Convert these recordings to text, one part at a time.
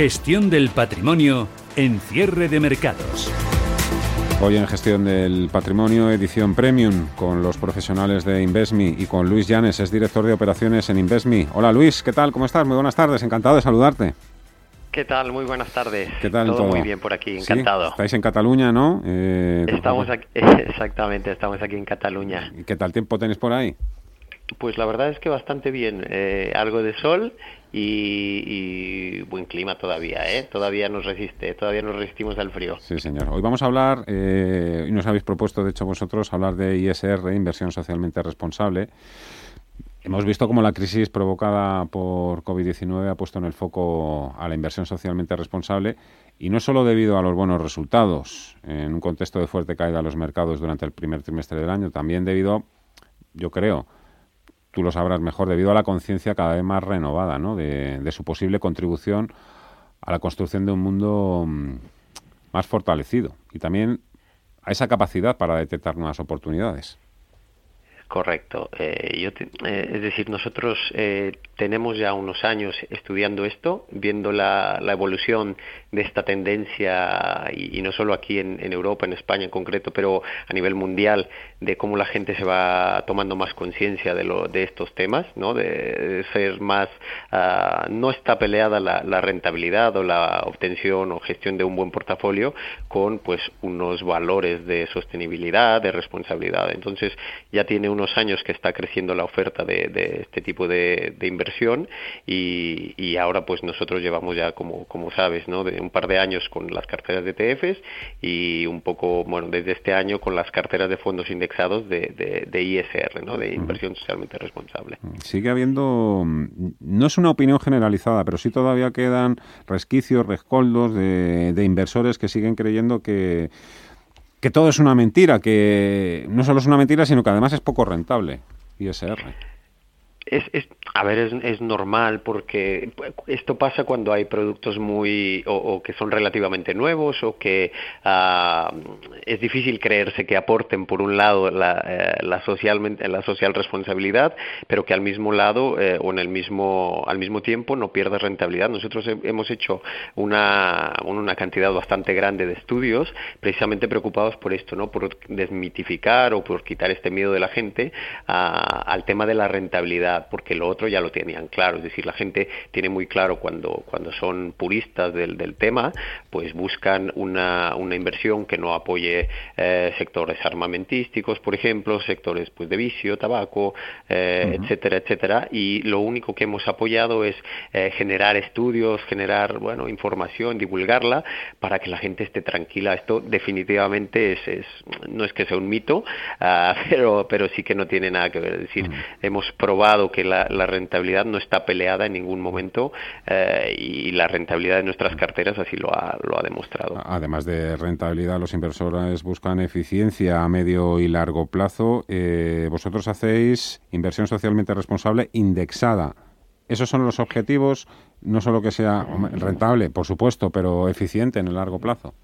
Gestión del patrimonio en cierre de mercados. Hoy en Gestión del Patrimonio, edición Premium, con los profesionales de Invesmi y con Luis Llanes, es director de operaciones en Invesmi. Hola Luis, ¿qué tal? ¿Cómo estás? Muy buenas tardes, encantado de saludarte. ¿Qué tal? Muy buenas tardes. ¿Qué tal todo? muy bien por aquí, encantado. Estáis en Cataluña, ¿no? Eh, estamos aquí, exactamente, estamos aquí en Cataluña. ¿Y qué tal tiempo tenéis por ahí? Pues la verdad es que bastante bien. Eh, algo de sol y, buen clima todavía, ¿eh? Todavía nos resiste, todavía nos resistimos al frío. Sí, señor. Hoy vamos a hablar, eh, y nos habéis propuesto, de hecho, vosotros, hablar de ISR, inversión socialmente responsable. Hemos visto cómo la crisis provocada por COVID-19 ha puesto en el foco a la inversión socialmente responsable y no solo debido a los buenos resultados en un contexto de fuerte caída de los mercados durante el primer trimestre del año, también debido, yo creo, tú lo sabrás mejor, debido a la conciencia cada vez más renovada ¿no? de, su posible contribución a la construcción de un mundo mm, más fortalecido y también a esa capacidad para detectar nuevas oportunidades. Correcto. Eh, yo eh, es decir, nosotros eh, tenemos ya unos años estudiando esto, viendo la, evolución de esta tendencia, y, no solo aquí en, Europa, en España en concreto, pero a nivel mundial, de cómo la gente se va tomando más conciencia de, de estos temas, ¿no? de, ser más... Ah, no está peleada la, la, rentabilidad o la obtención o gestión de un buen portafolio con pues unos valores de sostenibilidad, de responsabilidad. Entonces ya tiene unos años que está creciendo la oferta de, este tipo de, de inversión y, ahora pues nosotros llevamos ya como, como sabes ¿no? de un par de años con las carteras de ETFs y un poco bueno desde este año con las carteras de fondos indexados de, de, ISR ¿no? de inversión socialmente responsable sigue habiendo no es una opinión generalizada pero sí todavía quedan resquicios rescoldos de, de inversores que siguen creyendo que que todo es una mentira, que no solo es una mentira, sino que además es poco rentable, ISR. Es, a ver, es, normal porque esto pasa cuando hay productos muy o, que son relativamente nuevos o que uh, es difícil creerse que aporten por un lado la, eh, la, social responsabilidad, pero que al mismo lado eh, o en el mismo al mismo tiempo no pierda rentabilidad. Nosotros hemos hecho una, una cantidad bastante grande de estudios precisamente preocupados por esto, no, por desmitificar o por quitar este miedo de la gente uh, al tema de la rentabilidad porque lo otro ya lo tenían claro, es decir, la gente tiene muy claro cuando, cuando son puristas del, del tema, pues buscan una, una inversión que no apoye eh, sectores armamentísticos, por ejemplo, sectores pues de vicio, tabaco, eh, etcétera, etcétera, y lo único que hemos apoyado es eh, generar estudios, generar, bueno, información, divulgarla para que la gente esté tranquila. Esto definitivamente es, es no es que sea un mito, ah, pero, pero sí que no tiene nada que ver. Es decir, hemos probado que la, rentabilidad no está peleada en ningún momento eh, y la rentabilidad de nuestras carteras así lo ha, lo ha demostrado. Además de rentabilidad, los inversores buscan eficiencia a medio y largo plazo. Eh, vosotros hacéis inversión socialmente responsable indexada. Esos son los objetivos, no solo que sea rentable, por supuesto, pero eficiente en el largo plazo.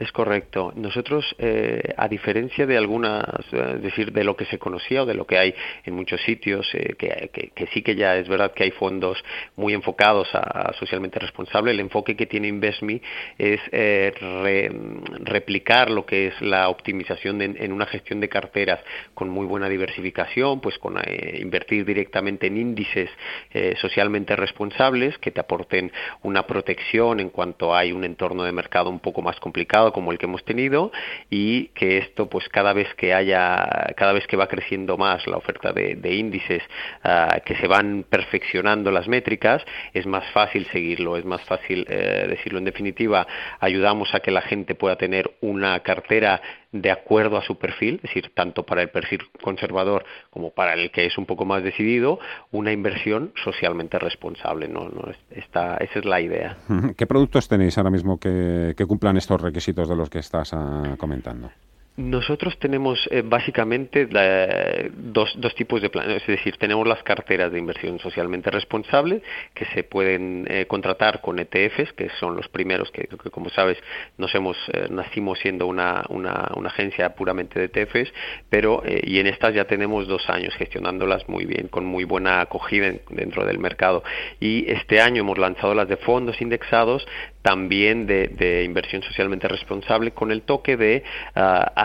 Es correcto. Nosotros, eh, a diferencia de algunas, eh, es decir, de lo que se conocía o de lo que hay en muchos sitios, eh, que, sí que ya es verdad que hay fondos muy enfocados a, socialmente responsable, el enfoque que tiene Investme es replicar lo que es la optimización en una gestión de carteras con muy buena diversificación, pues con invertir directamente en índices socialmente responsables que te aporten una protección en cuanto hay un entorno de mercado un poco más complicado como el que hemos tenido y que esto pues cada vez que haya cada vez que va creciendo más la oferta de, índices ah, que se van perfeccionando las métricas es más fácil seguirlo es más fácil eh, decirlo. En definitiva ayudamos a que la gente pueda tener una cartera de acuerdo a su perfil, es decir, tanto para el perfil conservador como para el que es un poco más decidido, una inversión socialmente responsable. ¿no? no esta, esa es la idea. ¿Qué productos tenéis ahora mismo que, que cumplan estos requisitos de los que estás ah, comentando? Nosotros tenemos eh, básicamente dos, dos, tipos de planes, es decir, tenemos las carteras de inversión socialmente responsable que se pueden eh, contratar con ETFs, que son los primeros que, como sabes, nos hemos eh, nacimos siendo una, una, agencia puramente de ETFs, pero y en estas ya tenemos dos años gestionándolas muy bien, con muy buena acogida dentro del mercado. Y este año hemos lanzado las de fondos indexados, también de, inversión socialmente responsable, con el toque de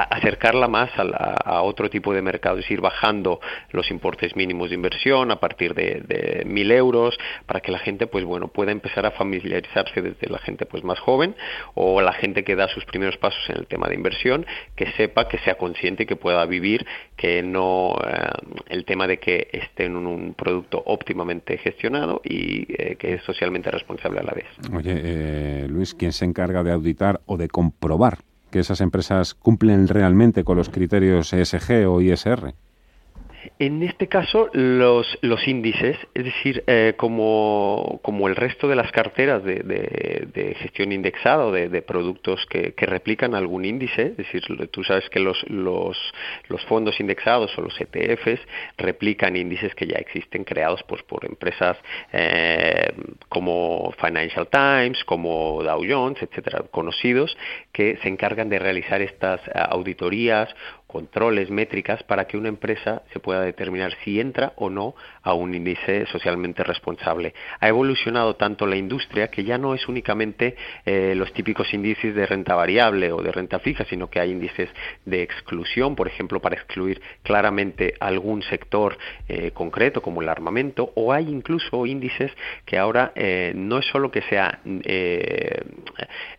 acercarla más a, otro tipo de mercado, es decir, bajando los importes mínimos de inversión a partir de, mil euros, para que la gente, pues bueno, pueda empezar a familiarizarse desde la gente pues más joven o la gente que da sus primeros pasos en el tema de inversión, que sepa, que sea consciente que pueda vivir, que no eh, el tema de que esté en un, producto óptimamente gestionado y eh, que es socialmente responsable a la vez. Oye, eh, Luis, ¿quién se encarga de auditar o de comprobar que esas empresas cumplen realmente con los criterios ESG o ISR? En este caso, los, los índices, es decir, eh, como, como, el resto de las carteras de, de, gestión indexada o de, productos que, que, replican algún índice, es decir, tú sabes que los, los, los, fondos indexados o los ETFs replican índices que ya existen creados pues, por empresas eh, como Financial Times, como Dow Jones, etcétera, conocidos, que se encargan de realizar estas auditorías controles, métricas para que una empresa se pueda determinar si entra o no a un índice socialmente responsable. Ha evolucionado tanto la industria que ya no es únicamente eh, los típicos índices de renta variable o de renta fija, sino que hay índices de exclusión, por ejemplo, para excluir claramente algún sector eh, concreto como el armamento, o hay incluso índices que ahora eh, no es solo que sea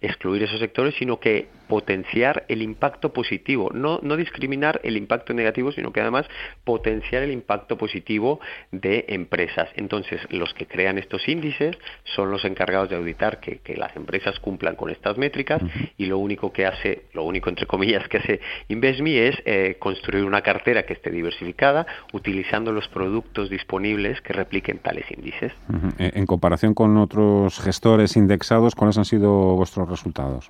excluir esos sectores, sino que potenciar el impacto positivo, no, no discriminar el impacto negativo, sino que además potenciar el impacto positivo de empresas. Entonces, los que crean estos índices son los encargados de auditar que, las empresas cumplan con estas métricas y lo único que hace, lo único entre comillas que hace InvestMe es eh, construir una cartera que esté diversificada utilizando los productos disponibles que repliquen tales índices. En comparación con otros gestores indexados, ¿cuáles han sido vuestros resultados?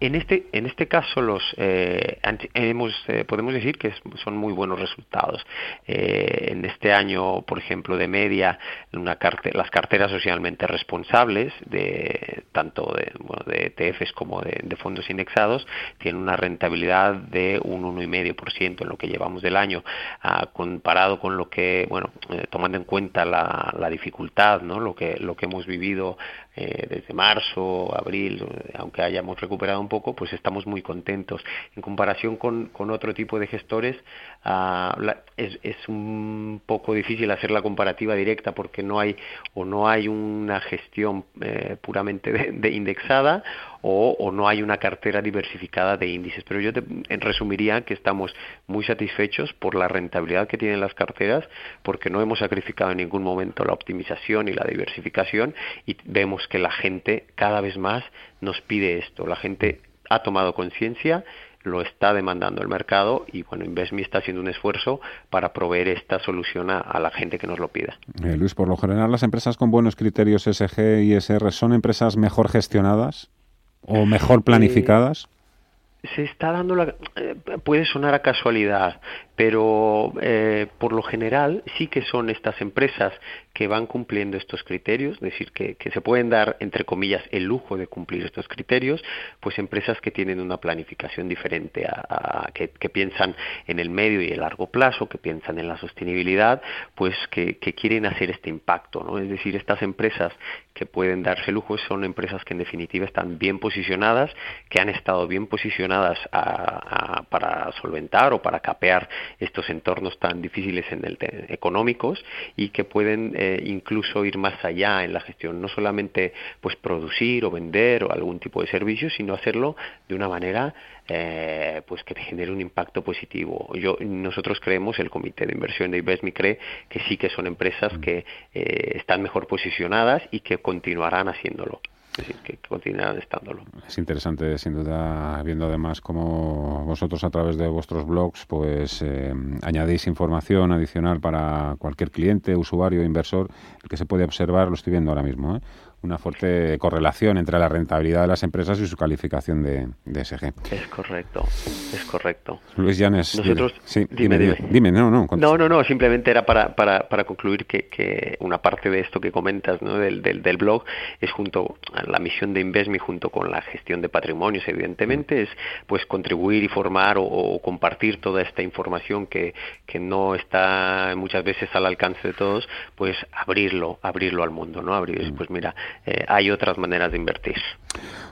En este, en este caso los eh, hemos, eh, podemos decir que son muy buenos resultados. Eh, en este año, por ejemplo, de media, una las carteras socialmente responsables, de tanto de, bueno, de ETFs como de, fondos indexados, tienen una rentabilidad de un 1,5% en lo que llevamos del año, ah, comparado con lo que, bueno, tomando en cuenta la, la dificultad, ¿no? lo, que, lo que hemos vivido eh, desde marzo, abril, aunque hayamos recuperado un poco, pues estamos muy contentos. En comparación con, con otro tipo de gestores, ah, es, es, un poco difícil hacer la comparativa directa porque no hay o no hay una gestión eh, puramente de indexada o, no hay una cartera diversificada de índices. Pero yo te resumiría que estamos muy satisfechos por la rentabilidad que tienen las carteras, porque no hemos sacrificado en ningún momento la optimización y la diversificación y vemos que la gente cada vez más nos pide esto. La gente ha tomado conciencia lo está demandando el mercado y bueno, InvestMe está haciendo un esfuerzo para proveer esta solución a, la gente que nos lo pida. Eh, Luis, por lo general las empresas con buenos criterios SG y SR son empresas mejor gestionadas o mejor planificadas? se está dando la eh, puede sonar a casualidad pero eh, por lo general sí que son estas empresas que van cumpliendo estos criterios, es decir, que, se pueden dar, entre comillas, el lujo de cumplir estos criterios, pues empresas que tienen una planificación diferente, a, que, piensan en el medio y el largo plazo, que piensan en la sostenibilidad, pues que, quieren hacer este impacto, ¿no? Es decir, estas empresas que pueden darse lujo son empresas que en definitiva están bien posicionadas, que han estado bien posicionadas para solventar o para capear estos entornos tan difíciles en el económicos y que pueden eh, incluso ir más allá en la gestión, no solamente pues producir o vender o algún tipo de servicio, sino hacerlo de una manera eh, pues que genere un impacto positivo. Yo, nosotros creemos, el Comité de Inversión de IBESMI cree que sí que son empresas que eh, están mejor posicionadas y que continuarán haciéndolo que, continuarán estándolo. Es interesante, sin duda, viendo además cómo vosotros a través de vuestros blogs pues eh, añadís información adicional para cualquier cliente, usuario, inversor, el que se puede observar, lo estoy viendo ahora mismo, ¿eh? Una fuerte correlación entre la rentabilidad de las empresas y su calificación de, de SG. Es correcto, es correcto. Luis Llanes, Nosotros, sí, dime, dime, dime, no, no. No, no, no, simplemente era para, para, para concluir que, que, una parte de esto que comentas ¿no? del, del, del, blog es junto a la misión de Investme, junto con la gestión de patrimonios, evidentemente, es pues contribuir y formar o, o compartir toda esta información que, que no está muchas veces al alcance de todos, pues abrirlo, abrirlo al mundo, ¿no? Abrir, pues mira, eh, hay otras maneras de invertir.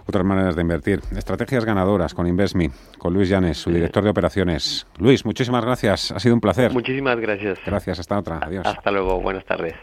Otras maneras de invertir. Estrategias ganadoras con Investme, con Luis Llanes, su director de operaciones. Luis, muchísimas gracias. Ha sido un placer. Muchísimas gracias. Gracias. Hasta otra. Adiós. Hasta luego. Buenas tardes.